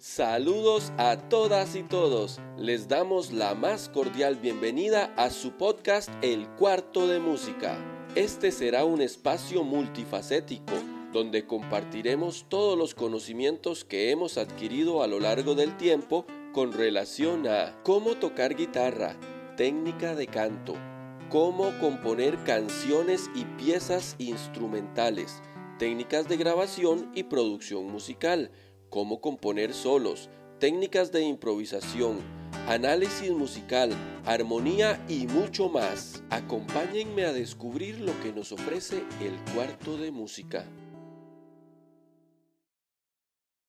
Saludos a todas y todos. Les damos la más cordial bienvenida a su podcast El Cuarto de Música. Este será un espacio multifacético donde compartiremos todos los conocimientos que hemos adquirido a lo largo del tiempo con relación a cómo tocar guitarra, técnica de canto, cómo componer canciones y piezas instrumentales, técnicas de grabación y producción musical, cómo componer solos, técnicas de improvisación, análisis musical, armonía y mucho más. Acompáñenme a descubrir lo que nos ofrece el cuarto de música.